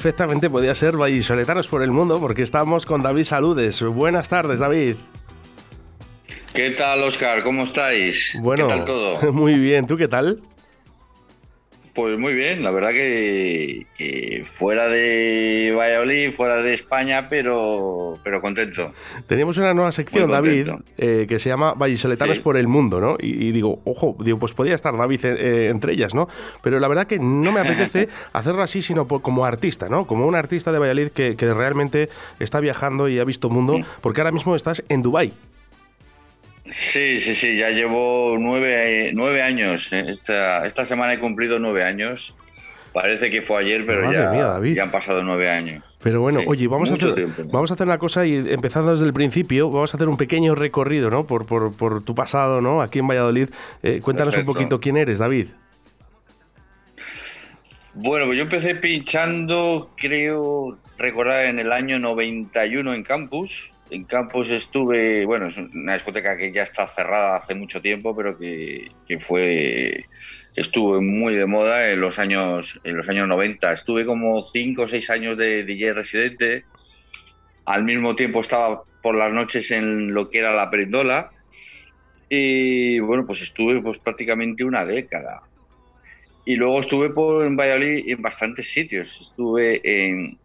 perfectamente podía ser vallisoletanos por el mundo porque estamos con David Saludes. Buenas tardes, David. ¿Qué tal, Oscar? ¿Cómo estáis? Bueno, ¿Qué tal todo? Muy bien, ¿tú qué tal? Pues muy bien, la verdad que, que, fuera de Valladolid, fuera de España, pero, pero contento. Tenemos una nueva sección, David, eh, que se llama Vallisoletanos sí. por el Mundo, ¿no? Y, y, digo, ojo, digo, pues podría estar David eh, entre ellas, ¿no? Pero la verdad que no me apetece hacerlo así, sino por, como artista, ¿no? Como un artista de Valladolid que, que realmente está viajando y ha visto mundo, porque ahora mismo estás en Dubái. Sí, sí, sí, ya llevo nueve, nueve años. Esta, esta semana he cumplido nueve años. Parece que fue ayer, pero ya, mía, ya, han pasado nueve años. Pero bueno, Sí, oye, vamos a, hacer, vamos a hacer una cosa y empezando desde el principio, vamos a hacer un pequeño recorrido, ¿no? Por, por, por tu pasado, ¿no? Aquí en Valladolid. Eh, cuéntanos Perfecto. un poquito quién eres, David. Bueno, pues yo empecé pinchando, creo recordar, en el año 91 en Campus. En Campus estuve, bueno, es una discoteca que ya está cerrada hace mucho tiempo, pero que, que fue estuvo muy de moda en los años en los años 90. Estuve como 5 o 6 años de DJ residente. Al mismo tiempo estaba por las noches en lo que era la Perindola. Y bueno, pues estuve pues prácticamente una década. Y luego estuve por, en Valladolid en bastantes sitios. Estuve en,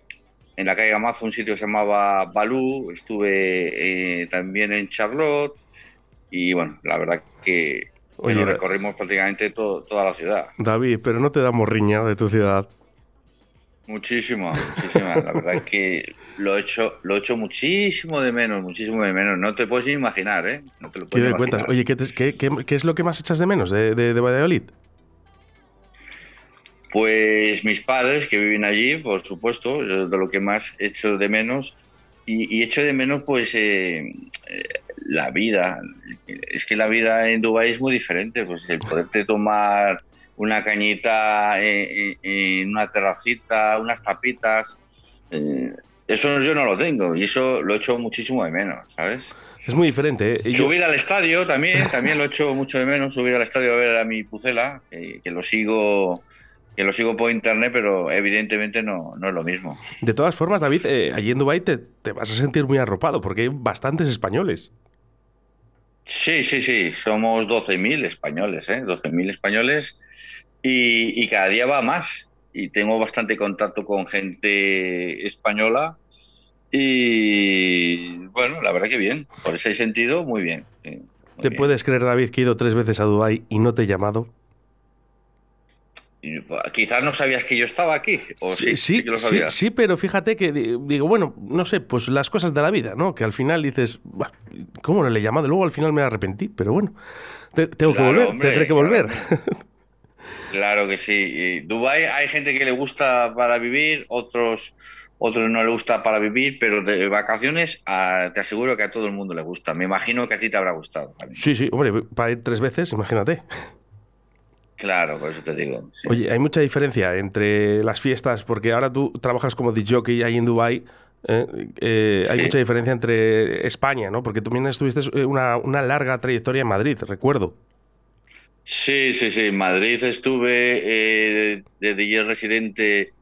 en la calle Gamazo, un sitio que se llamaba Balú. Estuve eh, también en Charlotte. Y bueno, la verdad que, Oye, da- recorrimos prácticamente todo- toda la ciudad. David, pero no te damos riña de tu ciudad. Muchísimo, muchísima. La verdad es que lo he hecho, lo he hecho muchísimo de menos, muchísimo de menos. No te puedes ni imaginar, ¿eh? No te lo ¿Qué puedes imaginar. cuentas? Oye, ¿qué, te- qué- qué- qué es lo que más echas de menos de, de- de Valladolid? Pues mis padres que viven allí, por supuesto, es de lo que más echo de menos. Y, y echo de menos, pues, eh, eh, la vida. Es que la vida en Dubái es muy diferente. Pues el poderte tomar una cañita en, en- en una terracita, unas tapitas. eh, eso yo no lo tengo y eso lo echo muchísimo de menos, ¿sabes? Es muy diferente, ¿eh? Yo- Subir al estadio también, también lo echo mucho de menos, subir al estadio a ver a mi Pucela, que, que lo sigo que lo sigo por internet, pero evidentemente no, no es lo mismo. de todas formas, David, eh, allí en Dubái te, te vas a sentir muy arropado porque hay bastantes españoles. Sí, sí, sí, somos 12.000 españoles, ¿eh? 12.000 españoles y, y cada día va más. Y tengo bastante contacto con gente española y bueno, la verdad que bien, por ese sentido, muy bien. sí, muy ¿Te bien. puedes creer, David, que he ido tres veces a Dubái y no te he llamado? Quizás no sabías que yo estaba aquí, o sí, sí que lo sí, sabías. sí, pero fíjate que di- digo, bueno, no sé, pues las cosas de la vida, ¿no? Que al final dices, "Buah, ¿cómo no le he llamado? Luego al final me arrepentí, pero bueno, te- tengo Claro, que volver, hombre, tendré que claro. volver. Claro que sí. Y Dubái hay gente que le gusta para vivir, otros otros no le gusta para vivir, pero de vacaciones a- te aseguro que a todo el mundo le gusta. Me imagino que a ti te habrá gustado. sí, sí, hombre, para ir tres veces, imagínate. Claro, por eso te digo. sí. Oye, hay mucha diferencia entre las fiestas, porque ahora tú trabajas como DJ ahí en Dubái. ¿eh? Eh, Hay mucha diferencia entre España, ¿no? Porque tú también estuviste eh, una, una larga trayectoria en Madrid, recuerdo. Sí, sí, sí. En Madrid estuve eh, de, de DJ residente,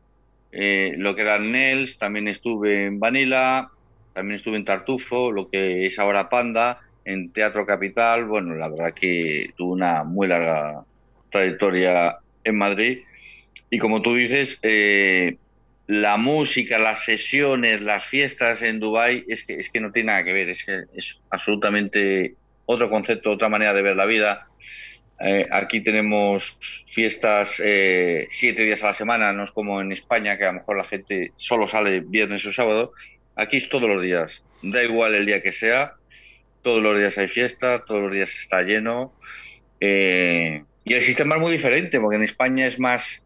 eh, lo que era el Nels, también estuve en Vanilla, también estuve en Tartufo, lo que es ahora Panda, en Teatro Capital. Bueno, la verdad que tuve una muy larga trayectoria en Madrid. Y como tú dices, eh, la música, las sesiones, las fiestas en Dubái es que, es que no tiene nada que ver, es que es absolutamente otro concepto, otra manera de ver la vida. Eh, aquí tenemos fiestas eh, siete días a la semana, no es como en España, que a lo mejor la gente solo sale viernes o sábado. Aquí es todos los días, da igual el día que sea, todos los días hay fiesta, todos los días está lleno. Y el sistema es muy diferente, porque en España es más,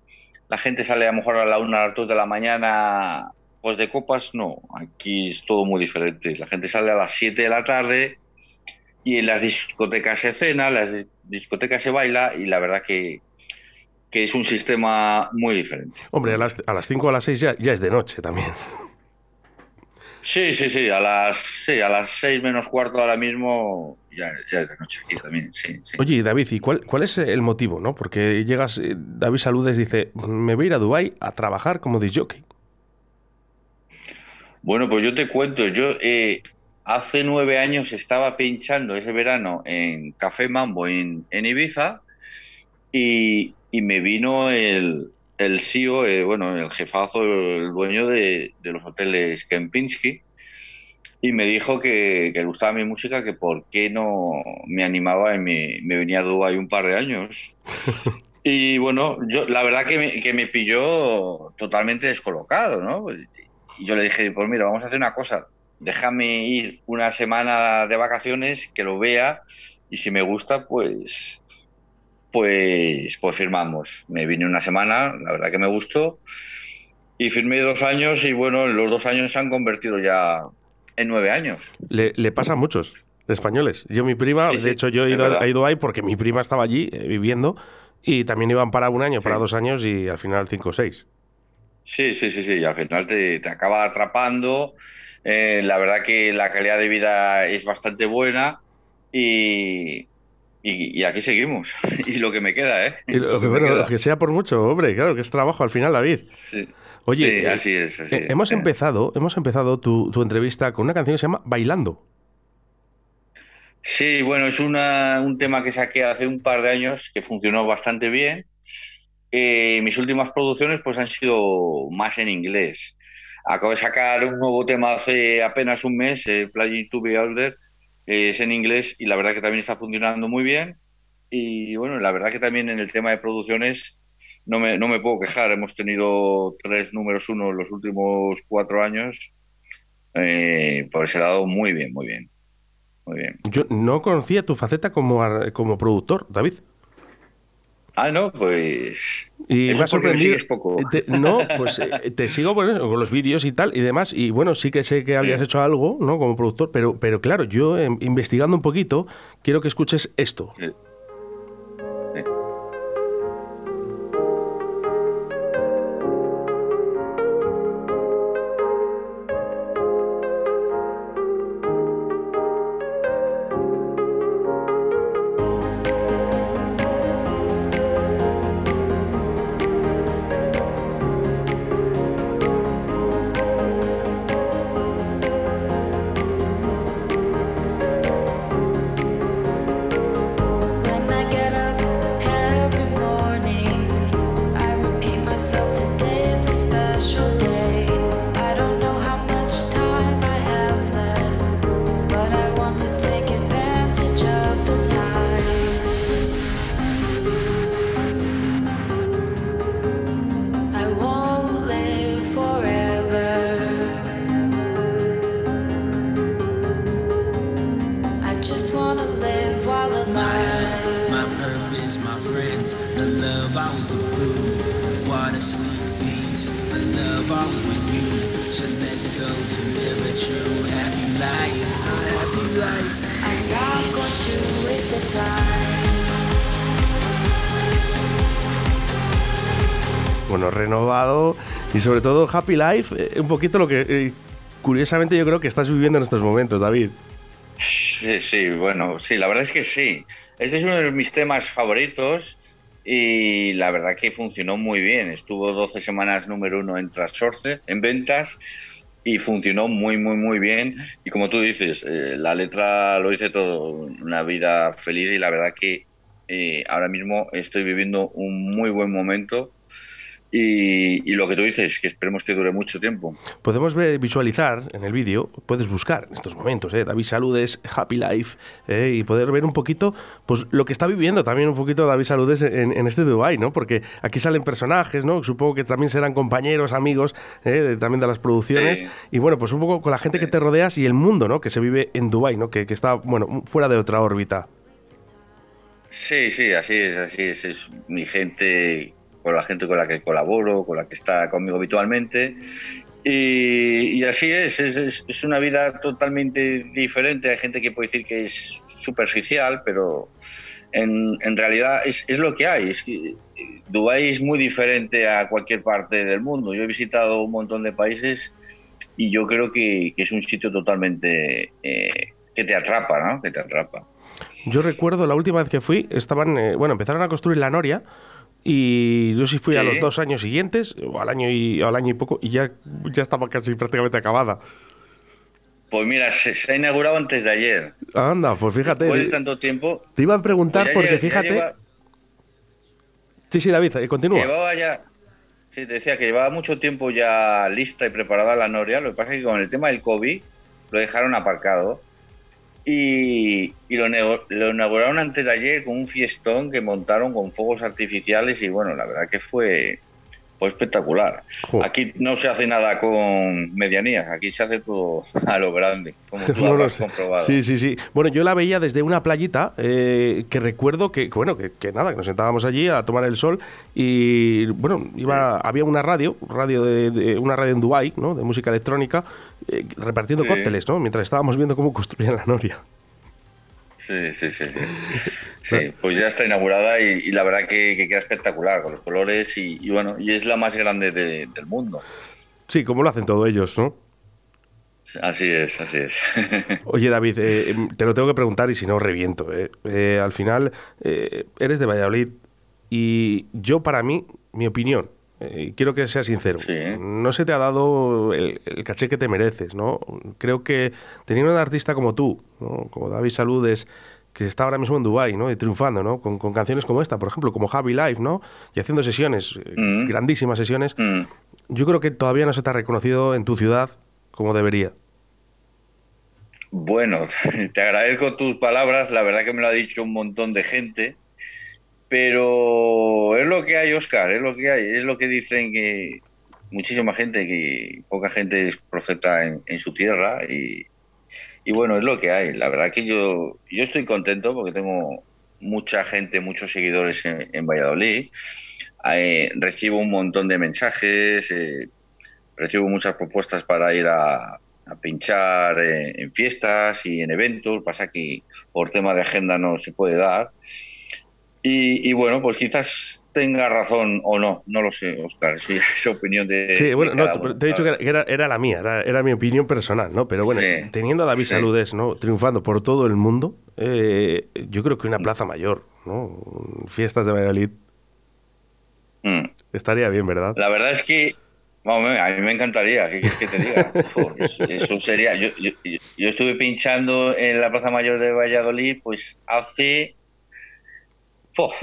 la gente sale a lo mejor a la una, a las dos de la mañana, pues de copas, no, aquí es todo muy diferente. La gente sale a las 7 de la tarde y en las discotecas se cena, en las discotecas se baila y la verdad que, que es un sistema muy diferente. Hombre, a las, a las 5 o a las 6 ya, ya es de noche también. Sí, sí, sí, a las, sí, a las seis menos cuarto ahora mismo ya, ya es de noche aquí también, sí, sí. Oye, David, ¿y cuál, cuál es el motivo, no? Porque llegas, eh, David Saludes dice, me voy a ir a Dubái a trabajar como disjockey. Bueno, pues yo te cuento, yo eh, hace nueve años estaba pinchando ese verano en Café Mambo en, en Ibiza y, y me vino el, el CEO, eh, bueno, el jefazo, el dueño de, los hoteles Kempinski, y me dijo que, le gustaba mi música, que por qué no me animaba y me, venía a Dubái un par de años. y bueno, yo la verdad que me, que me pilló totalmente descolocado, ¿no? Y yo le dije, pues mira, vamos a hacer una cosa, déjame ir una semana de vacaciones, que lo vea, y si me gusta, pues pues, pues firmamos. Me vine una semana, la verdad que me gustó, y firmé dos años y bueno, los dos años se han convertido ya en nueve años. Le, pasa a muchos españoles. Yo, mi prima, de hecho, yo he ido, he ido, ahí porque mi prima estaba allí eh, viviendo y también iban para un año, para dos años y al final cinco o seis. Sí, sí, sí, sí, y al final te, te acaba atrapando. Eh, la verdad que la calidad de vida es bastante buena y, y, aquí seguimos. y lo que me queda, ¿eh? Y lo, que, bueno, que sea por mucho, hombre, claro, que es trabajo al final, David. Sí. Oye, eh, así es. Así eh, hemos, empezado, hemos empezado tu, tu, entrevista con una canción que se llama Bailando. Sí, bueno, es una, un tema que saqué hace un par de años que funcionó bastante bien. Eh, mis últimas producciones pues han sido más en inglés. Acabo de sacar un nuevo tema hace apenas un mes, eh, Play to Be Older, es en inglés y la verdad que también está funcionando muy bien. Y bueno, la verdad que también en el tema de producciones no me, no me puedo quejar. Hemos tenido tres números uno en los últimos cuatro años. Eh, por ese lado, muy bien, muy bien. Muy bien. Yo no conocía tu faceta como, como productor, David. Ah, no, pues. Y me ha sorprendido. Poco. no, pues eh, te sigo con, con los vídeos y tal y demás. Y bueno, sí que sé que habías hecho algo, ¿no? Como productor, pero, pero claro, yo em, investigando un poquito, quiero que escuches esto. Bueno, sobre todo Happy Life, eh, un poquito lo que eh, curiosamente yo creo que estás viviendo en estos momentos, David. Sí, sí, bueno, sí, la verdad es que sí. Este es uno de mis temas favoritos y la verdad que funcionó muy bien. Estuvo 12 semanas número uno en Transorce, en ventas, y funcionó muy, muy, muy bien. Y como tú dices, eh, la letra lo dice todo, una vida feliz y la verdad que ahora mismo estoy viviendo un muy buen momento y, lo que tú dices, que esperemos que dure mucho tiempo. Podemos ver, visualizar en el vídeo, puedes buscar en estos momentos, eh, David Saludes, Happy Life, eh, y poder ver un poquito pues lo que está viviendo también un poquito David Saludes en, este Dubai, ¿no? Porque aquí salen personajes, ¿no? Supongo que también serán compañeros, amigos, eh, también de las producciones. Y bueno, pues un poco con la gente que te rodeas y el mundo, ¿no? Que se vive en Dubai, ¿no? Que, que está, bueno, fuera de otra órbita. Sí, sí, así es, así es. Es mi gente con la gente con la que colaboro, con la que está conmigo habitualmente. Y, así es, es, una vida totalmente diferente. Hay gente que puede decir que es superficial, pero en, en realidad es, es, lo que hay. Es que Dubái es muy diferente a cualquier parte del mundo. Yo he visitado un montón de países y yo creo que, es un sitio totalmente eh, que te atrapa, ¿no? Que te atrapa. Yo recuerdo la última vez que fui, estaban, eh, bueno, empezaron a construir la noria y yo sí fui a los dos años siguientes, o al año y, al año y poco, y ya, ya estaba casi prácticamente acabada. Pues mira, se, ha inaugurado antes de ayer. Anda, pues fíjate. Después de tanto tiempo. Te iba a preguntar pues porque fíjate. Sí, sí, David, eh, continúa. Llevaba ya. Sí, te decía que llevaba mucho tiempo ya lista y preparada la Noria. Lo que pasa es que con el tema del COVID lo dejaron aparcado. Y, lo, lo, inauguraron antes de ayer con un fiestón que montaron con fuegos artificiales. Y bueno, la verdad que fue pues espectacular. Aquí no se hace nada con medianías, aquí se hace todo a lo grande, como tú no has comprobado. Sí, sí, sí. Bueno, yo la veía desde una playita eh, que recuerdo que, bueno, que, nada, que nos sentábamos allí a tomar el sol y, bueno, iba, había una radio, radio de, una radio en Dubai, ¿no? De música electrónica, eh, repartiendo cócteles, ¿no? Mientras estábamos viendo cómo construían la Noria. Sí, sí, sí, sí. Pues ya está inaugurada y, la verdad que, queda espectacular con los colores y, bueno, y es la más grande del mundo. Sí, como lo hacen todos ellos, ¿no? Así es, así es. Oye, David, eh, em, te lo tengo que preguntar y si no, reviento. Eh. Eh, al final, eres de Valladolid y yo, para mí, mi opinión, quiero que sea sincero, no se te ha dado el, caché que te mereces, ¿no? Creo que teniendo un artista como tú, como David Saludes, que está ahora mismo en Dubai, ¿no? Y triunfando, ¿no? Con, canciones como esta, por ejemplo, como Javi Live, ¿no? Y haciendo sesiones, mm. grandísimas sesiones. Mm. Yo creo que todavía no se te ha reconocido en tu ciudad como debería. Bueno, te agradezco tus palabras, la verdad que me lo ha dicho un montón de gente pero es lo que hay, Oscar, es lo que hay, es lo que dicen que muchísima gente, que poca gente es profeta en, su tierra y, bueno, es lo que hay. La verdad que yo, yo estoy contento porque tengo mucha gente, muchos seguidores en, Valladolid. Eh, recibo un montón de mensajes, eh, recibo muchas propuestas para ir a, pinchar en, en, fiestas y en eventos. Pasa que por tema de agenda no se puede dar. Y, bueno, pues quizás tenga razón o no, no lo sé, Oscar, es opinión de... Sí, bueno, te he dicho que era, era la mía, era, mi opinión personal, ¿no? Pero bueno, teniendo a David Saludes, ¿no? Triunfando por todo el mundo, eh, yo creo que una plaza mayor, ¿no? Fiestas de Valladolid. Mm. Estaría bien, ¿verdad? La verdad es que a mí me encantaría, ¿qué quieres que te diga? eso sería. Yo, yo, yo, estuve pinchando en la Plaza Mayor de Valladolid, pues hace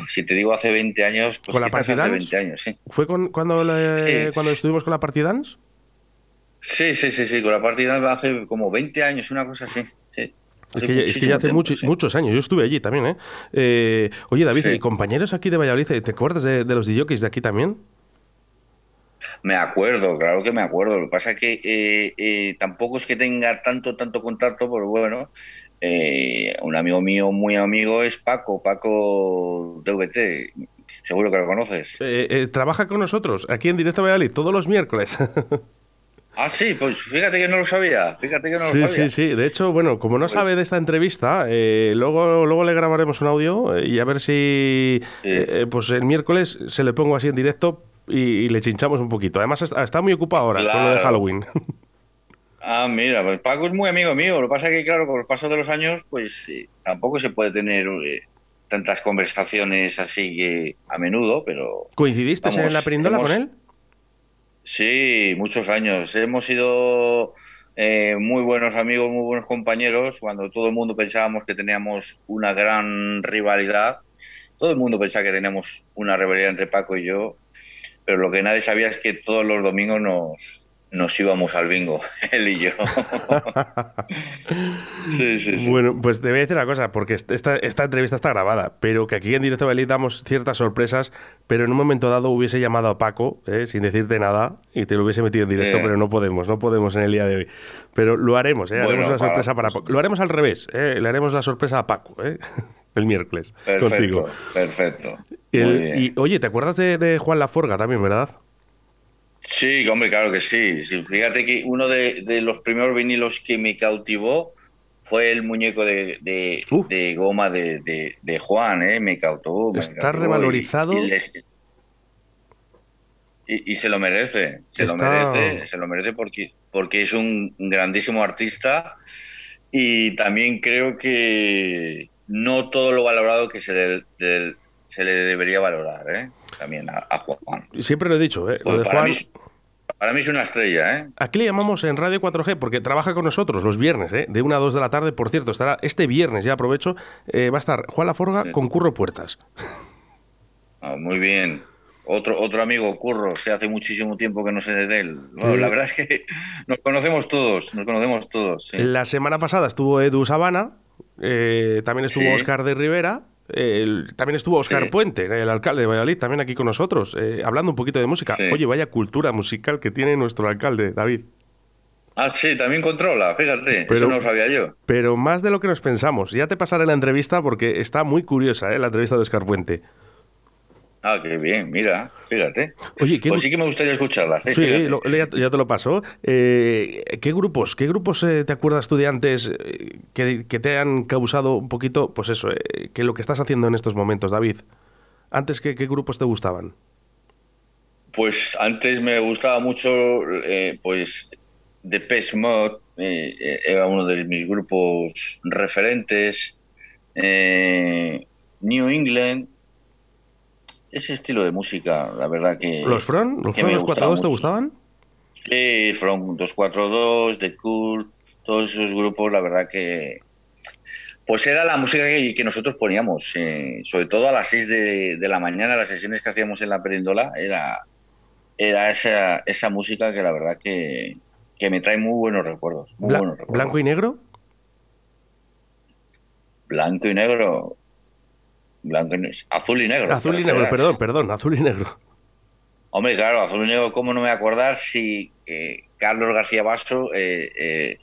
si te digo hace 20 años, pues ¿Con la Hace 20 años, sí. ¿Fue con, cuando, cuando estuvimos con la Partidans? Sí, sí, sí, sí, con la Partidans hace como 20 años, una cosa así. Es que, ya, hace muchos años, yo estuve allí también. ¿eh? eh oye, David, ¿y compañeros aquí de Valladolid, ¿te acuerdas de, los DJs de aquí también? Me acuerdo, claro que me acuerdo. Lo que pasa es que eh, eh, tampoco es que tenga tanto, tanto contacto, pero bueno, eh, un amigo mío, muy amigo, es Paco, Paco DVT. Seguro que lo conoces. Eh, eh, trabaja con nosotros aquí en Directo Valladolid todos los miércoles. Ah, sí, pues fíjate que no lo sabía. Fíjate que no lo sí, sabía. Sí, sí, De hecho, bueno, como no sabe de esta entrevista, luego, luego le grabaremos un audio y a ver si pues el miércoles se le pongo así en directo y, le chinchamos un poquito. Además, está, muy ocupado ahora con lo de Halloween. Ah, mira, pues Paco es muy amigo mío. Lo que pasa es que, claro, con el paso de los años, pues tampoco se puede tener eh, tantas conversaciones así que a menudo, pero... ¿Coincidiste en la perindola con él? Sí, muchos años. Hemos sido eh, muy buenos amigos, muy buenos compañeros. Cuando todo el mundo pensábamos que teníamos una gran rivalidad, todo el mundo pensaba que teníamos una rivalidad entre Paco y yo, pero lo que nadie sabía es que todos los domingos nos, nos íbamos al bingo, él y yo. sí, sí, sí. Bueno, pues te voy a decir una cosa, porque esta, esta entrevista está grabada, pero que aquí en Directo Belí damos ciertas sorpresas, pero en un momento dado hubiese llamado a Paco, ¿eh? sin decirte nada, y te lo hubiese metido en directo, pero no podemos, no podemos en el día de hoy. Pero lo haremos, ¿eh? haremos una sorpresa para Paco. Lo haremos al revés, ¿eh? le haremos la sorpresa a Paco, ¿eh? el miércoles, perfecto, contigo. Perfecto. Y, oye, ¿te acuerdas de, de Juan Laforga también, verdad? Sí, hombre, claro que sí. Fíjate que uno de, los primeros vinilos que me cautivó fue el muñeco de, de, goma de, Juan, ¿eh? Me cautivó. Está revalorizado. Y, se lo merece, se lo merece, se lo merece porque, porque es un grandísimo artista y también creo que no todo lo valorado que se, se le debería valorar, ¿eh? También a, Juan. Siempre lo he dicho, ¿eh? Lo de para, mí, para, mí, es una estrella, ¿eh? Aquí le llamamos en Radio 4G porque trabaja con nosotros los viernes, ¿eh? De 1 a 2 de la tarde. Por cierto, estará este viernes, ya aprovecho, eh, va a estar Juan Laforga con Curro Puertas. Ah, muy bien. Otro, otro amigo, Curro, se hace muchísimo tiempo que no sé de él. la verdad es que nos conocemos todos, nos conocemos todos. La semana pasada estuvo Edu Sabana, eh, también estuvo Oscar de Rivera, también estuvo Oscar Puente, el alcalde de Valladolid, también aquí con nosotros, eh, hablando un poquito de música. Oye, vaya cultura musical que tiene nuestro alcalde, David. Ah, sí, también controla, fíjate, eso no lo sabía yo. Pero más de lo que nos pensamos. Ya te pasaré la entrevista porque está muy curiosa, ¿eh? la entrevista de Oscar Puente. Ah, qué bien, mira, fíjate. Oye, pues sí que me gustaría escucharla. Sí, ya, te lo paso. Eh, ¿Qué grupos, qué grupos eh, te acuerdas tú de antes eh, que, te han causado un poquito, pues eso, que lo que estás haciendo en estos momentos, David? Antes, ¿qué, qué grupos te gustaban? Pues antes me gustaba mucho, pues, Depeche Mode, era uno de mis grupos referentes. New England, ese estilo de música, la verdad que... ¿Los Front? ¿Los Front 242 te gustaban? Sí, Front 242, The Cool, todos esos grupos, la verdad que... Pues era la música que, nosotros poníamos, eh, sobre todo a las 6 de, la mañana, las sesiones que hacíamos en la Perindola, era, era esa, esa música que la verdad que, que me trae muy buenos recuerdos. Muy buenos recuerdos. ¿Blanco y negro? Blanco y negro. Blanco y azul y negro. Azul y negro, perdón, perdón, azul y negro. Hombre, claro, azul y negro, ¿cómo no me acordar si eh, Carlos García Basso, eh, eh,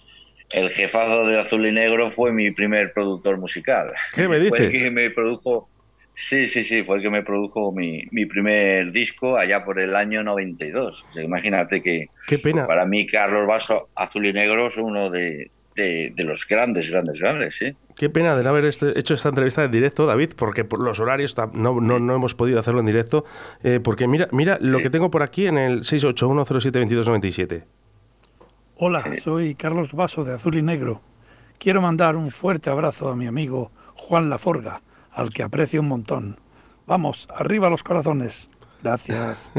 el jefazo de azul y negro, fue mi primer productor musical? ¿Qué me dices? Fue el que me produjo, sí, sí, sí, fue el que me produjo mi, mi primer disco allá por el año 92. imagínate que Qué pena. para mí Carlos Basso, azul y negro, es uno de, de, los grandes, grandes, grandes, sí. Qué pena de no haber este, hecho esta entrevista en directo, David, porque por los horarios no, no, no hemos podido hacerlo en directo. Eh, porque mira, mira lo que tengo por aquí en el 681072297. Hola, soy Carlos Vaso de Azul y Negro. Quiero mandar un fuerte abrazo a mi amigo Juan Laforga, al que aprecio un montón. Vamos, arriba los corazones. Gracias.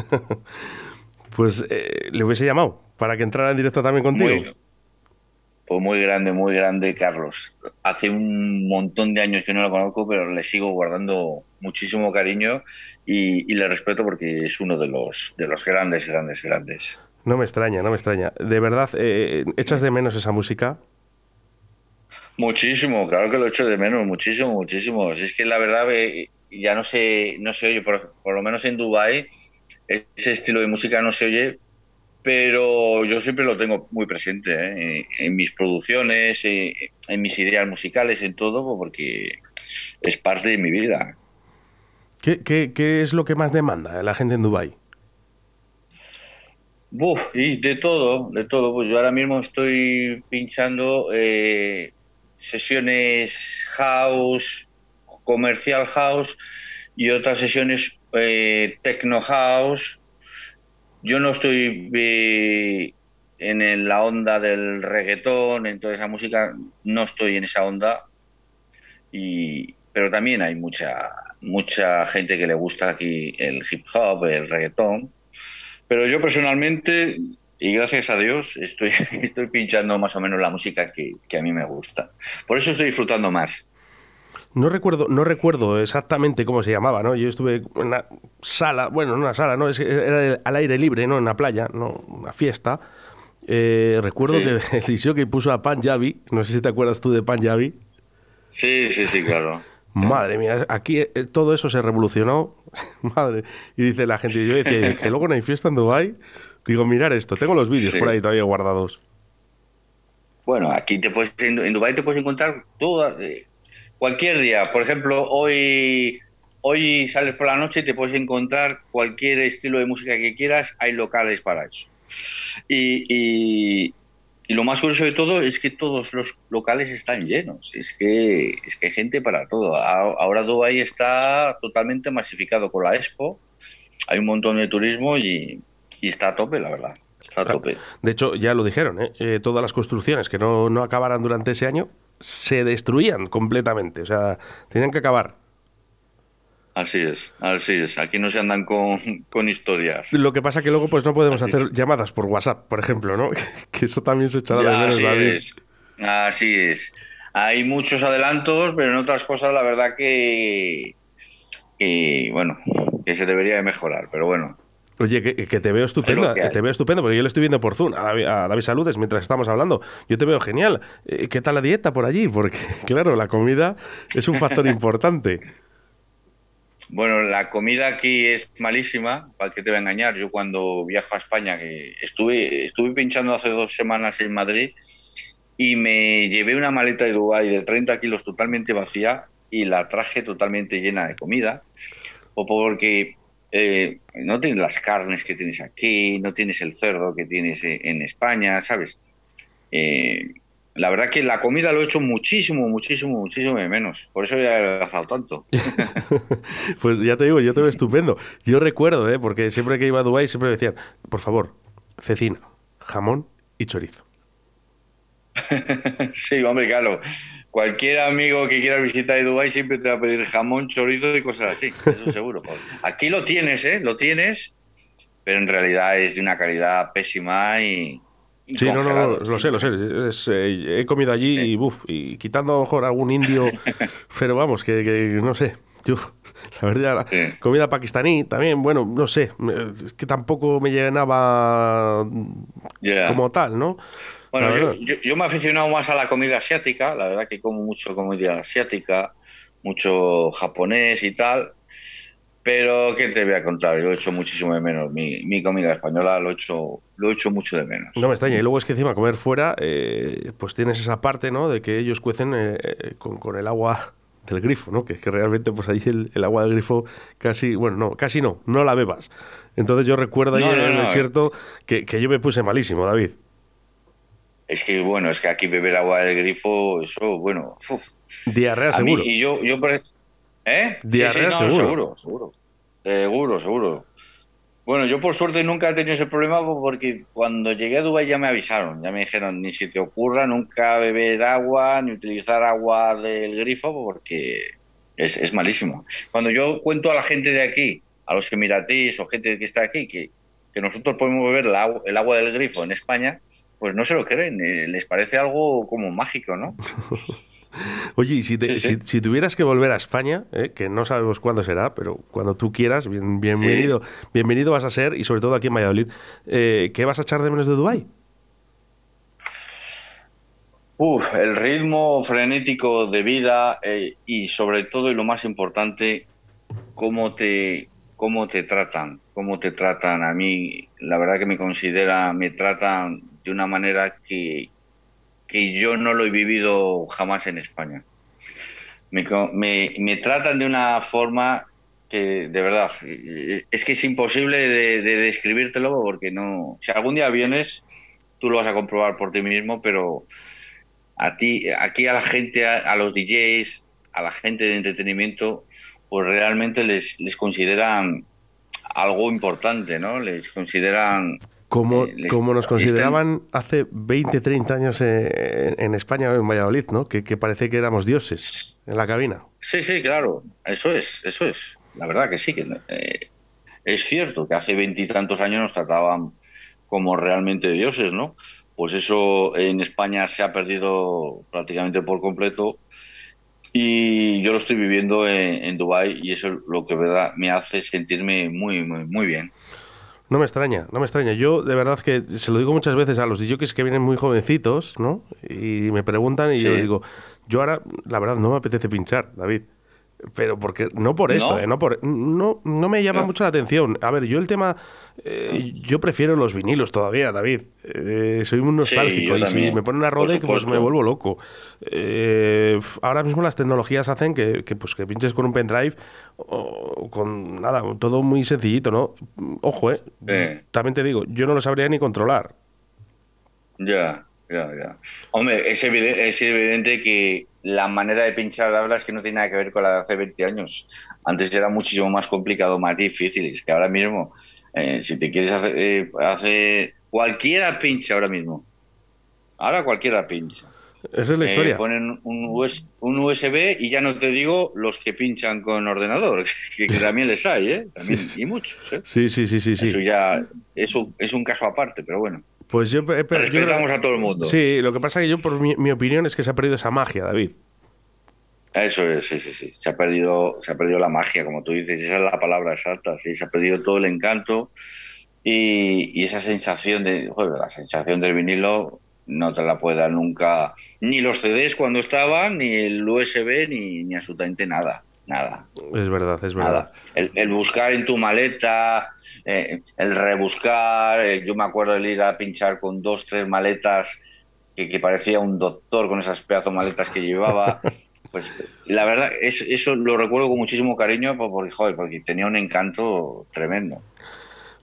pues eh, le hubiese llamado para que entrara en directo también contigo. Pues muy grande, muy grande, Carlos. Hace un montón de años que no lo conozco, pero le sigo guardando muchísimo cariño y, le respeto porque es uno de los, de los grandes, grandes, grandes. No me extraña, no me extraña. ¿De verdad eh, echas de menos esa música? Muchísimo, claro que lo echo de menos, muchísimo, muchísimo. Es que la verdad eh, ya no se, no se oye, por, por lo menos en Dubai ese estilo de música no se oye pero yo siempre lo tengo muy presente ¿eh? en mis producciones, en mis ideas musicales, en todo, porque es parte de mi vida. ¿Qué, es lo que más demanda la gente en Dubai? y de todo, de todo. Pues yo ahora mismo estoy pinchando eh, sesiones house, comercial house y otras sesiones eh, techno house yo no estoy eh, en la onda del reggaetón, en toda esa música, no estoy en esa onda, y, pero también hay mucha, mucha gente que le gusta aquí el hip hop, el reggaetón, pero yo personalmente, y gracias a Dios, estoy, estoy pinchando más o menos la música que, que a mí me gusta. Por eso estoy disfrutando más. No recuerdo, no recuerdo exactamente cómo se llamaba, ¿no? Yo estuve en una sala, bueno, en una sala, ¿no? Era al aire libre, ¿no? En la playa, ¿no? Una fiesta. Eh, recuerdo que el disco que puso a Panjabi, no sé si te acuerdas tú de Panjabi. Sí, sí, sí, claro. Madre mía, aquí eh, todo eso se revolucionó. Madre. Y dice la gente, yo decía, que luego no hay fiesta en Dubai. Digo, mirar esto, tengo los vídeos por ahí todavía guardados. Bueno, aquí te puedes, en Dubai te puedes encontrar toda, eh, cualquier día. Por ejemplo, hoy, hoy sales por la noche y te puedes encontrar cualquier estilo de música que quieras, hay locales para eso. Y, lo más curioso de todo es que todos los locales están llenos. Es que, es que hay gente para todo. Ahora Dubai está totalmente masificado con la Expo. Hay un montón de turismo y, y está a tope, la verdad. Está a tope. De hecho, ya lo dijeron, ¿eh? Eh, todas las construcciones que no, no acabaran durante ese año se destruían completamente. O sea, tenían que acabar. Así es, así es. Aquí no se andan con, con, historias. Lo que pasa que luego pues no podemos hacer llamadas por WhatsApp, por ejemplo, ¿no? que eso también se echará de menos, así David. Es. Así es. Hay muchos adelantos, pero en otras cosas la verdad que, que bueno, que se debería de mejorar. Pero bueno, Oye, que, te veo estupendo, que te veo estupendo, porque yo lo estoy viendo por Zoom a David, Saludes mientras estamos hablando. Yo te veo genial. Eh, ¿Qué tal la dieta por allí? Porque, claro, la comida es un factor importante. Bueno, la comida aquí es malísima, para que te voy a engañar. Yo cuando viajo a España, que estuve, estuve pinchando hace dos semanas en Madrid y me llevé una maleta de Dubái de 30 kilos totalmente vacía y la traje totalmente llena de comida. O porque eh, no tienes las carnes que tienes aquí, no tienes el cerdo que tienes eh, en España, ¿sabes? Eh, la verdad que la comida lo he hecho muchísimo, muchísimo, muchísimo de menos. Por eso ya he adelgazado tanto. pues ya te digo, yo te veo estupendo. Yo recuerdo, ¿eh? porque siempre que iba a Dubái siempre me decían, por favor, cecina, jamón y chorizo. sí, hombre, claro cualquier amigo que quiera visitar Dubái siempre te va a pedir jamón, chorizo y cosas así, eso seguro. Aquí lo tienes, ¿eh? Lo tienes, pero en realidad es de una calidad pésima y... sí, no, no, lo sé, lo sé. Eh, he comido allí y, buf, y quitando a lo mejor algún indio, pero vamos, que, no sé. la verdad, la comida pakistaní también, bueno, no sé, es que tampoco me llenaba como tal, ¿no? Bueno, yo, yo, me he aficionado más a la comida asiática, la verdad que como mucho comida asiática, mucho japonés y tal, pero ¿qué te voy a contar? Yo he hecho muchísimo de menos. Mi, comida española lo he, hecho, lo he hecho mucho de menos. No me extraña. Y luego es que encima comer fuera, eh, pues tienes esa parte, ¿no? De que ellos cuecen eh, eh, con, el agua del grifo, ¿no? Que es que realmente pues allí el, agua del grifo casi, bueno, no, casi no, no la bebas. Entonces yo recuerdo ahí en el desierto que, que yo me puse malísimo, David. Es que, bueno, es que aquí beber agua del grifo, eso, bueno. Diarrea seguro. y yo, yo ¿Eh? Diarrea seguro. Seguro, seguro. Seguro, seguro. Bueno, yo por suerte nunca he tenido ese problema porque cuando llegué a Dubái ya me avisaron, ya me dijeron, ni si te ocurra nunca beber agua ni utilizar agua del grifo porque es, es malísimo. Cuando yo cuento a la gente de aquí, a los emiratíes o gente que está aquí, que, que nosotros podemos beber el agua del grifo en España, pues no se lo creen, eh, les parece algo como mágico, ¿no? Oye, y si, si, tuvieras que volver a España, eh, que no sabemos cuándo será, pero cuando tú quieras, bienvenido, bienvenido vas a ser, y sobre todo aquí en Valladolid, eh, ¿qué vas a echar de menos de Dubái? Uf, el ritmo frenético de vida y sobre todo y lo más importante, cómo te, cómo te tratan, cómo te tratan. A mí, la verdad que me considera, me tratan de una manera que, que yo no lo he vivido jamás en España. Me, me, tratan de una forma que, de verdad, es que es imposible de, describírtelo porque no. Si algún día vienes, tú lo vas a comprobar por ti mismo, pero a ti, aquí a la gente, a, los DJs, a la gente de entretenimiento, pues realmente les, les consideran algo importante, ¿no? Les consideran como, eh, como nos consideraban hace 20, 30 años en, España o en Valladolid, ¿no? Que, parece que éramos dioses en la cabina. Sí, sí, claro, eso es, eso es. La verdad que sí, que eh, es cierto que hace veintitantos años nos trataban como realmente dioses, ¿no? Pues eso en España se ha perdido prácticamente por completo y yo lo estoy viviendo en, en Dubái y eso es lo que verdad me hace sentirme muy, muy, muy bien. No me extraña, no me extraña. Yo de verdad que se lo digo muchas veces a los DJs que vienen muy jovencitos, ¿no? Y me preguntan y yo les digo, yo ahora, la verdad, no me apetece pinchar, David. Pero porque, no por esto, ¿No? ¿eh? No, por, no, no me llama mucho la atención. A ver, yo el tema, eh, yo prefiero los vinilos todavía, David. Eh, soy muy nostálgico y si me ponen una Rode, pues me vuelvo loco. Eh, ahora mismo las tecnologías hacen que, que, pues, que pinches con un pendrive o con nada, todo muy sencillito, ¿no? Ojo, ¿eh? También te digo, yo no lo sabría ni controlar. Ya, ya, ya. Hombre, es evidente, es evidente que la manera de pinchar de es que no tiene nada que ver con la de hace 20 años. Antes era muchísimo más complicado, más difícil. Es que ahora mismo Eh, si te quieres hacer, eh, hacer, Cualquiera pincha ahora mismo. Ahora cualquiera pincha. Esa es la historia. ponen un, USB y ya no te digo los que pinchan con ordenador, que, también les hay, ¿eh? También, y muchos. ¿eh? Sí, sí, sí, sí. Eso ya eso es un caso aparte, pero bueno. Pues yo, Respetamos a todo el mundo. Sí, lo que pasa es que yo, por mi, opinión, es que se ha perdido esa magia, David. Eso es, sí, sí, sí. Se ha perdido, se ha perdido la magia, como tú dices, esa es la palabra exacta, sí, se ha perdido todo el encanto y, esa sensación de, joder, la sensación del vinilo no te la puede dar nunca ni los CDs cuando estaban, ni el USB, ni, ni absolutamente nada. Nada. Es verdad, es verdad. El, buscar en tu maleta, eh, el rebuscar. Eh, yo me acuerdo de ir a pinchar con dos, tres maletas que, parecía un doctor con esas pedazos maletas que llevaba. pues la verdad, es, eso lo recuerdo con muchísimo cariño porque, joder, porque tenía un encanto tremendo.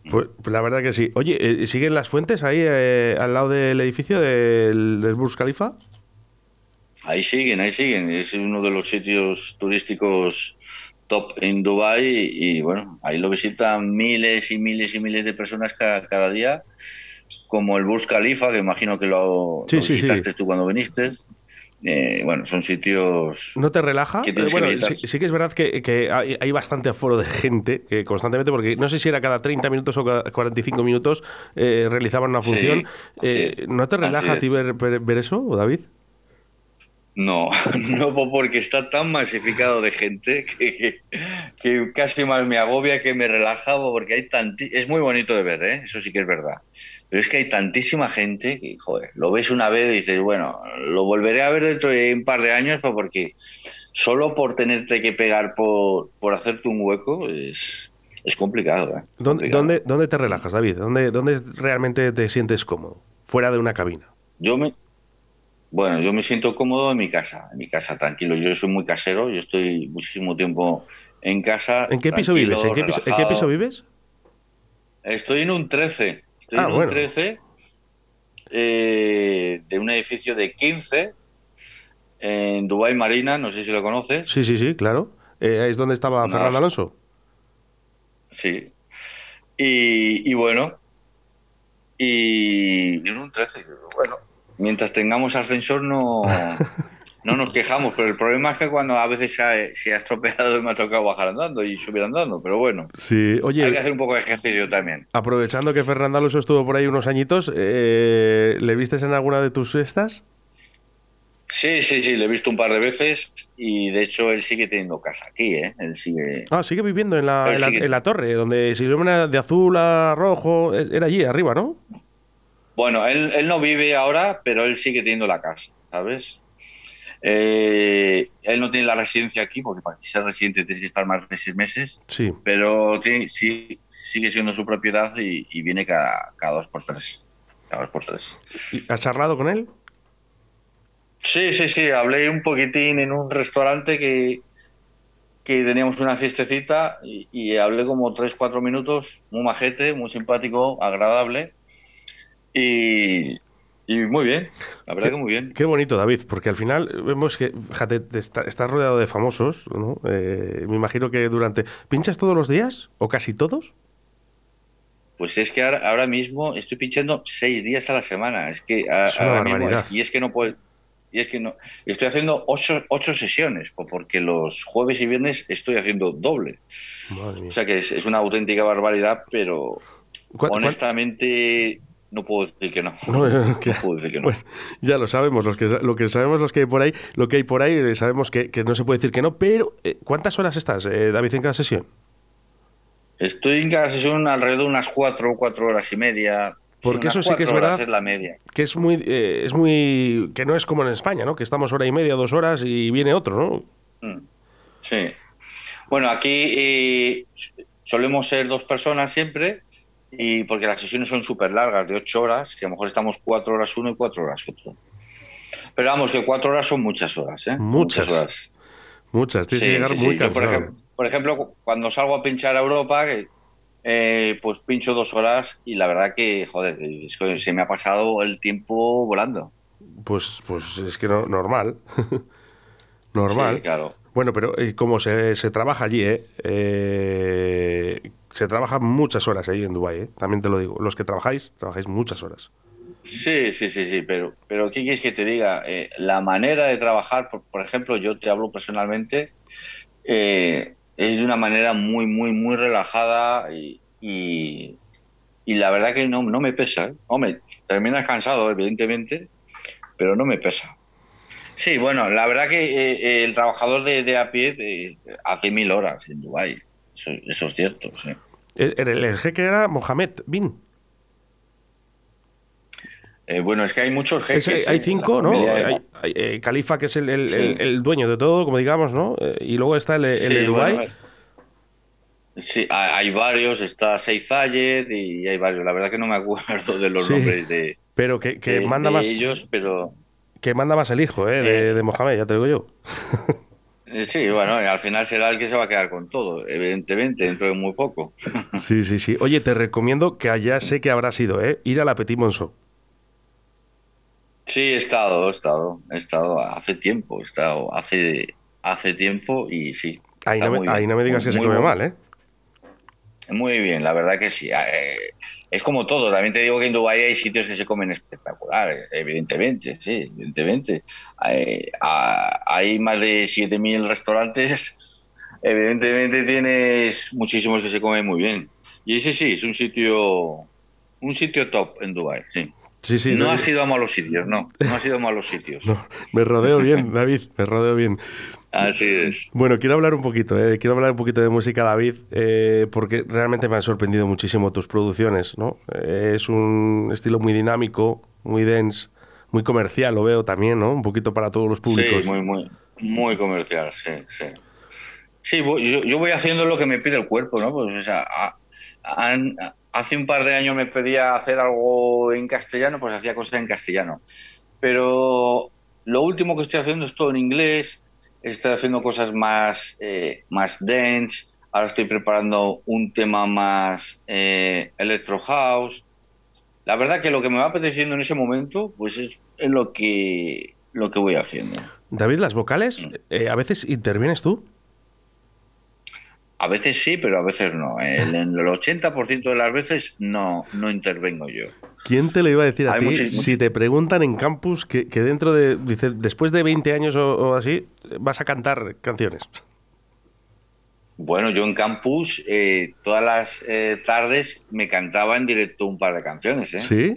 Pues, la verdad que sí. Oye, eh, ¿siguen las fuentes ahí al lado del edificio del, del Burj Khalifa? Ahí siguen, ahí siguen. Es uno de los sitios turísticos top en Dubai y, bueno, ahí lo visitan miles y miles y miles de personas cada, día, como el Burj Khalifa, que imagino que lo, visitaste tú cuando viniste. Eh, bueno, son sitios. ¿No te relaja? Eh, bueno, sí, que es verdad que, hay, bastante aforo de gente eh, constantemente, porque no sé si era cada 30 minutos o cada 45 minutos realizaban una función. ¿No te relaja a ti ver, ver, eso, David? No, no porque está tan masificado de gente que, casi más me agobia que me relaja porque hay tanti es muy bonito de ver, ¿eh? eso sí que es verdad. Pero es que hay tantísima gente que, joder, lo ves una vez y dices, bueno, lo volveré a ver dentro de un par de años pues porque solo por tenerte que pegar por, por hacerte un hueco es, es complicado. ¿eh? ¿Dónde, ¿Dónde, te relajas, David? ¿Dónde, ¿Dónde realmente te sientes cómodo? Fuera de una cabina. Yo me, bueno, yo me siento cómodo en mi casa, en mi casa, tranquilo. Yo soy muy casero, yo estoy muchísimo tiempo en casa. ¿En qué piso vives? ¿En qué piso, vives? Estoy en un 13. Estoy ah, en un 13 eh, de un edificio de 15 en Dubai Marina, no sé si lo conoces. Sí, sí, sí, claro. Eh, es donde estaba Fernando Alonso. Sí. Y, y bueno, y en un 13, bueno, mientras tengamos ascensor no, no nos quejamos, pero el problema es que cuando a veces se ha, se ha estropeado me ha tocado bajar andando y subir andando, pero bueno. Sí, oye. Hay que hacer un poco de ejercicio también. Aprovechando que Fernando Alonso estuvo por ahí unos añitos, eh, ¿le vistes en alguna de tus fiestas? Sí, sí, sí, le he visto un par de veces y de hecho él sigue teniendo casa aquí, ¿eh? Él sigue... Ah, sigue viviendo en la, en la, torre, donde si de azul a rojo, era allí arriba, ¿no? Bueno, él, él no vive ahora, pero él sigue teniendo la casa, ¿sabes? Eh, él no tiene la residencia aquí, porque para ser residente tienes que estar más de seis meses. Sí. Pero sí, sigue siendo su propiedad y, viene cada, dos por tres. Cada dos por tres. ¿Has charlado con él? Sí, sí, sí. Hablé un poquitín en un restaurante que, que teníamos una fiestecita y, y hablé como tres, cuatro minutos. Muy majete, muy simpático, agradable. Y, muy bien, la verdad que muy bien. Qué bonito, David, porque al final vemos que, fíjate, estás rodeado de famosos, ¿no? Eh, me imagino que durante... ¿Pinchas todos los días o casi todos? Pues es que ahora, mismo estoy pinchando seis días a la semana. Es que es una barbaridad. y es que no puedo... Y es que no, estoy haciendo ocho, ocho sesiones, porque los jueves y viernes estoy haciendo doble. O sea que es, una auténtica barbaridad, pero honestamente no puedo decir que no. No, puedo decir que no. ya lo sabemos, los que, lo que sabemos los que hay por ahí, lo que hay por ahí, eh, sabemos que, no se puede decir que no, pero eh, ¿cuántas horas estás, eh, David, en cada sesión? Estoy en cada sesión alrededor de unas cuatro, cuatro horas y media. Porque eso sí que es verdad. la media. Que es muy, es muy, que no es como en España, ¿no? Que estamos hora y media, dos horas y viene otro, ¿no? Mm, sí. Bueno, aquí solemos ser dos personas siempre y porque las sesiones son súper largas, de ocho horas, que a lo mejor estamos cuatro horas uno y cuatro horas otro. Pero vamos, que cuatro horas son muchas horas, ¿eh? Muchas, horas. Muchas, tienes que llegar muy cansado. por, ejemplo, cuando salgo a pinchar a Europa, eh, pues pincho dos horas y la verdad que, joder, se me ha pasado el tiempo volando. Pues, pues es que no, normal. normal. claro. Bueno, pero eh, como se, se trabaja allí, ¿eh? eh se trabaja muchas horas ahí en Dubái, ¿eh? también te lo digo. Los que trabajáis, trabajáis muchas horas. Sí, sí, sí, sí, pero, pero ¿qué quieres que te diga? Eh, la manera de trabajar, por, ejemplo, yo te hablo personalmente, eh, es de una manera muy, muy, muy relajada y, y, la verdad que no, no me pesa. Hombre, terminas cansado, evidentemente, pero no me pesa. Sí, bueno, la verdad que el trabajador de, de a pie hace mil horas en Dubái, eso, es cierto. Sí. El, el jeque era Mohamed Bin. Eh, bueno, es que hay muchos jeques. hay cinco, ¿no? Hay, eh, Califa, que es el, dueño de todo, como digamos, ¿no? Eh, y luego está el, de Dubái. sí, hay varios. Está Seif y hay varios. La verdad que no me acuerdo de los nombres de. Pero que, manda más. ellos, pero. Que manda más el hijo, ¿eh? De, de Mohamed, ya te digo yo. Sí, bueno, al final será el que se va a quedar con todo, evidentemente, dentro de muy poco. Sí, sí, sí. Oye, te recomiendo que allá sé que habrá sido, ¿eh? Ir a la Petit Monceau. Sí, he estado, he estado, he estado hace tiempo, he estado hace, hace tiempo y sí. Ahí no, me, digas que se come mal, ¿eh? Muy bien, la verdad que sí. Eh, es como todo, también te digo que en Dubái hay sitios que se comen espectaculares, evidentemente, sí, evidentemente. Hay, hay más de 7.000 restaurantes, evidentemente tienes muchísimos que se comen muy bien. Y ese sí, es un sitio, un sitio top en Dubái, sí no, ha sido a malos sitios, no. No ha sido a malos sitios. me rodeo bien, David, me rodeo bien. Así es. Bueno, quiero hablar un poquito, eh, quiero hablar un poquito de música, David, eh, porque realmente me han sorprendido muchísimo tus producciones, ¿no? Eh, es un estilo muy dinámico, muy dense, muy comercial, lo veo también, ¿no? Un poquito para todos los públicos. Sí, muy, muy, muy comercial, sí, sí. Sí, yo, yo voy haciendo lo que me pide el cuerpo, ¿no? Pues, o sea, han, hace un par de años me pedía hacer algo en castellano, pues hacía cosas en castellano. Pero lo último que estoy haciendo es todo en inglés, estoy haciendo cosas más, eh, más dance, ahora estoy preparando un tema más eh, electro house. La verdad que lo que me va apeteciendo en ese momento, pues es en lo que, lo que voy haciendo. David, las vocales, mm. eh, ¿a veces intervienes tú? A veces sí, pero a veces no. En el 80% de las veces no, no intervengo yo. ¿Quién te lo iba a decir a ti si te preguntan en campus que, dentro de, dice, después de 20 años o, así, vas a cantar canciones? Bueno, yo en campus eh, todas las eh, tardes me cantaba en directo un par de canciones. ¿eh? ¿Sí?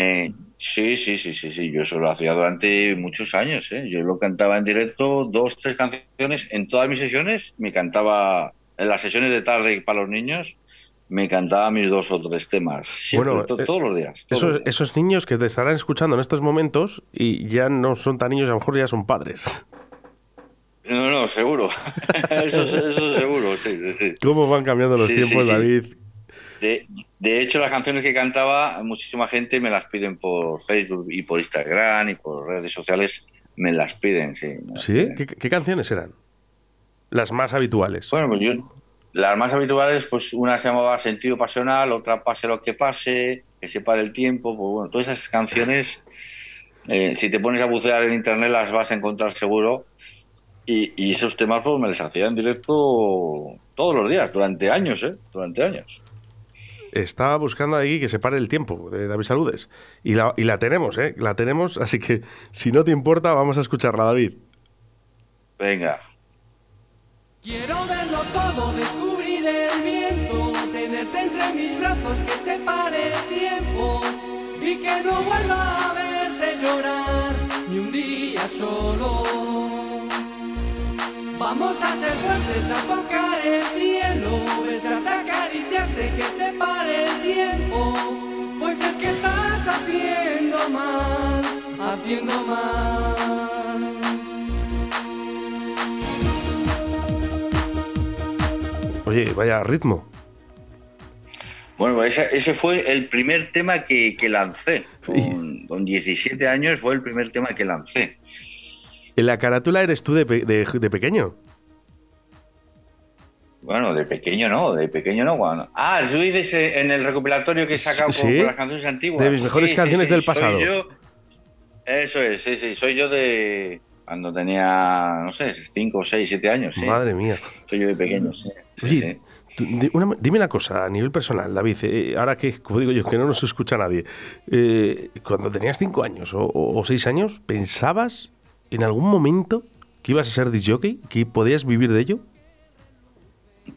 Eh, sí, sí, sí, sí, sí. Yo eso lo hacía durante muchos años. ¿eh? Yo lo cantaba en directo, dos, tres canciones. En todas mis sesiones me cantaba en las sesiones de tarde para los niños me cantaba mis dos o tres temas. bueno, eh, todos los días. esos, niños que te estarán escuchando en estos momentos y ya no son tan niños, a lo mejor ya son padres. No, no, seguro. eso, eso, seguro, sí, sí. ¿Cómo van cambiando los tiempos, David? De, de, hecho, las canciones que cantaba, muchísima gente me las piden por Facebook y por Instagram y por redes sociales, me las piden, sí. ¿Sí? qué canciones eran? Las más habituales. Bueno, pues yo, las más habituales, pues una se llamaba Sentido Pasional, otra Pase lo que pase, Que se pare el tiempo, pues bueno, todas esas canciones, eh, si te pones a bucear en internet las vas a encontrar seguro. Y, esos temas pues me les hacía en directo todos los días, durante años, ¿eh? Durante años. Estaba buscando aquí que se pare el tiempo de David Saludes. Y la, y la tenemos, ¿eh? La tenemos, así que si no te importa, vamos a escucharla, David. Venga. Quiero verlo todo, descubrir el viento, tenerte entre mis brazos, que se pare el tiempo y que no vuelva a verte llorar ni un día solo. Vamos a ser fuertes, a tocar el cielo, besarte, acariciarte, que se pare el tiempo, pues es que estás haciendo mal, haciendo mal. Oye, vaya ritmo. Bueno, ese, fue el primer tema que, lancé. Con, 17 años fue el primer tema que lancé. ¿En la carátula eres tú de, pequeño? Bueno, de pequeño no, de pequeño no. Ah, tú dices eh, en el recopilatorio que he sacado con, las canciones antiguas. De mis mejores canciones del pasado. eso es, sí, sí, soy yo de cuando tenía, no sé, 5, 6, 7 años. Madre mía. Soy yo de pequeño, sí. dime una cosa, a nivel personal, David, eh, ahora que, como digo yo, que no nos escucha nadie, eh, cuando tenías cinco años o, seis años, ¿pensabas en algún momento que ibas a ser disjockey, que podías vivir de ello?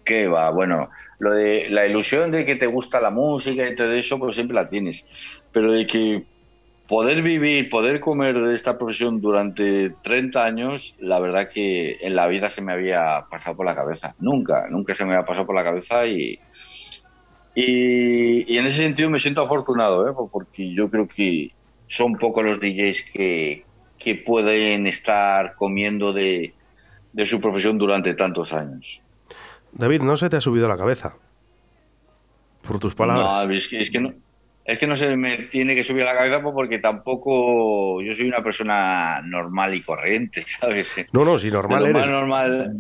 ¿Qué va? Bueno, lo de la ilusión de que te gusta la música y todo eso, pues siempre la tienes. Pero de que poder vivir, poder comer de esta profesión durante 30 años, la verdad que en la vida se me había pasado por la cabeza. Nunca, nunca se me había pasado por la cabeza y, y, en ese sentido me siento afortunado, ¿eh? porque yo creo que son pocos los DJs que, que pueden estar comiendo de, de su profesión durante tantos años. David, ¿no se te ha subido la cabeza? Por tus palabras. No, es que, es que no, es que no se me tiene que subir a la cabeza pues, porque tampoco yo soy una persona normal y corriente, ¿sabes? No, no, si normal de lo Más normal,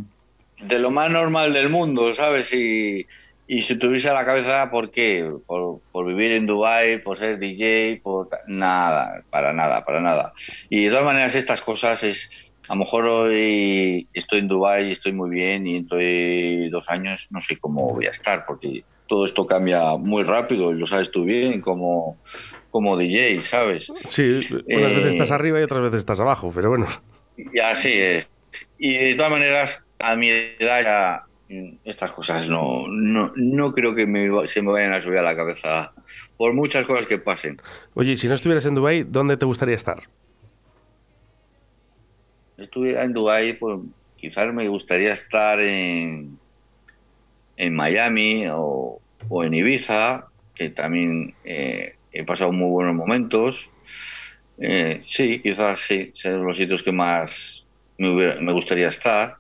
de lo más normal del mundo, ¿sabes? Y, y si tuviese a la cabeza, ¿por qué? Por, por, vivir en Dubai, por ser DJ, por nada, para nada, para nada. Y de todas maneras estas cosas es, a lo mejor hoy estoy en Dubai y estoy muy bien y dentro de dos años no sé cómo voy a estar porque todo esto cambia muy rápido y lo sabes tú bien como, como DJ, ¿sabes? Sí, unas veces estás eh, arriba y otras veces estás abajo, pero bueno. Y así es. Y de todas maneras, a mi edad ya estas cosas no, no, no creo que se me vayan a subir a la cabeza por muchas cosas que pasen. Oye, si no estuvieras en Dubai, ¿dónde te gustaría estar? Si estuviera en Dubai, pues quizás me gustaría estar en, en Miami o, en Ibiza, que también eh, he pasado muy buenos momentos. Eh, sí, quizás sí, son los sitios que más me, gustaría estar.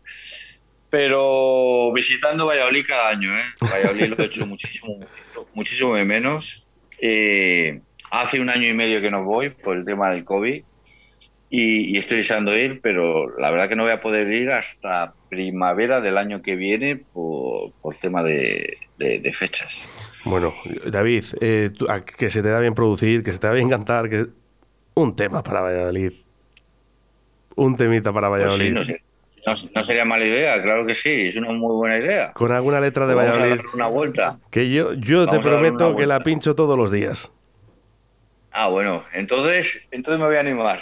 Pero visitando Valladolid cada año, ¿eh? Valladolid lo he hecho muchísimo, muchísimo de menos. Eh, hace un año y medio que no voy por el tema del COVID y, estoy deseando ir, pero la verdad que no voy a poder ir hasta primavera del año que viene por, tema de, fechas. Bueno, David, eh, que se te da bien producir, que se te da bien cantar, que un tema para Valladolid. Un temita para pues Valladolid. no, sería mala idea, claro que sí, es una muy buena idea. Con alguna letra de Valladolid. una vuelta. Que yo, yo te prometo que la pincho todos los días. Ah, bueno, entonces, entonces me voy a animar.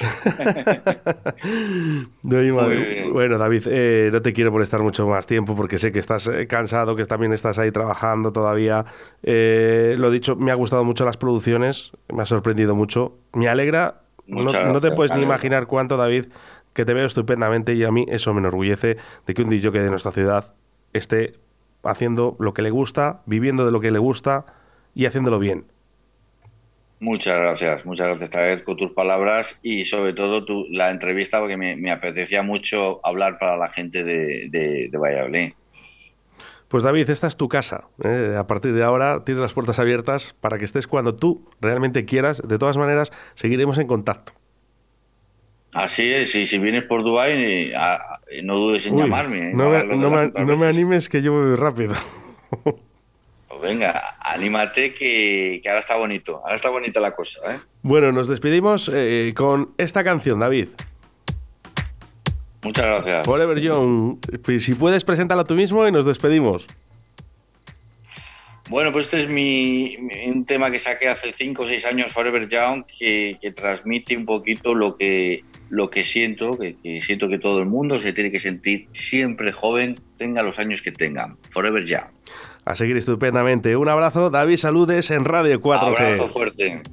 bueno, David, eh, no te quiero molestar mucho más tiempo porque sé que estás eh, cansado, que también estás ahí trabajando todavía. Eh, lo dicho, me ha gustado mucho las producciones, me ha sorprendido mucho. Me alegra, no, te puedes ni imaginar cuánto, David, que te veo estupendamente y a mí eso me enorgullece de que un DJ de nuestra ciudad esté haciendo lo que le gusta, viviendo de lo que le gusta y haciéndolo bien. Muchas gracias, muchas gracias. Te agradezco tus palabras y sobre todo tu, la entrevista porque me, apetecía mucho hablar para la gente de, de, Valladolid. Pues David, esta es tu casa. ¿eh? A partir de ahora tienes las puertas abiertas para que estés cuando tú realmente quieras. De todas maneras, seguiremos en contacto. Así es, y si vienes por Dubái, no dudes en llamarme. ¿eh? No, me, no me animes que yo voy rápido. venga, anímate que, ahora está bonito, ahora está bonita la cosa. ¿eh? Bueno, nos despedimos eh, con esta canción, David. Muchas gracias. Forever Young. Pues, si puedes, preséntala tú mismo y nos despedimos. Bueno, pues este es mi, un tema que saqué hace 5 o 6 años, Forever Young, que, transmite un poquito lo que, lo que siento, que, que, siento que todo el mundo se tiene que sentir siempre joven, tenga los años que tenga. Forever Young a seguir estupendamente. Un abrazo, David Saludes en Radio 4G. Abrazo fuerte.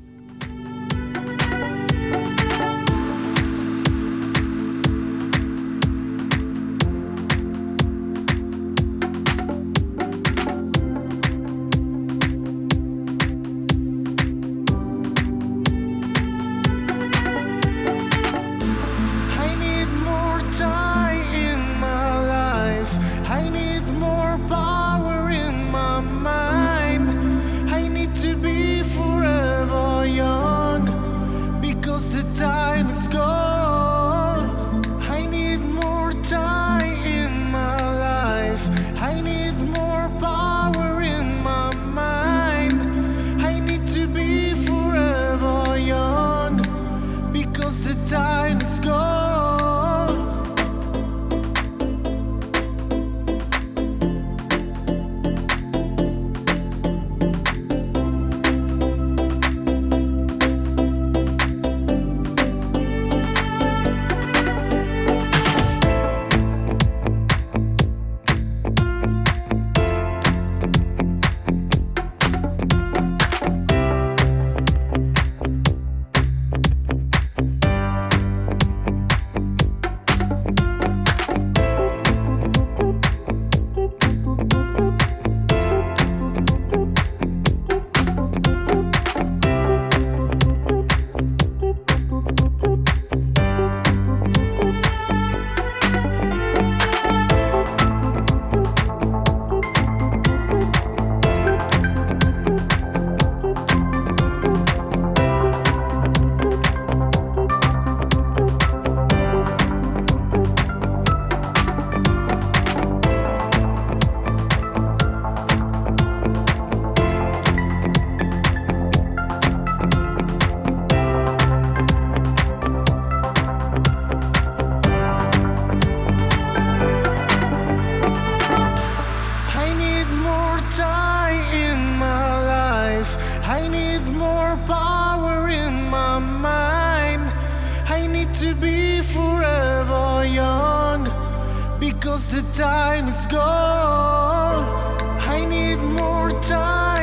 I need more power in my mind. I need to be forever young because the time is gone. I need more time.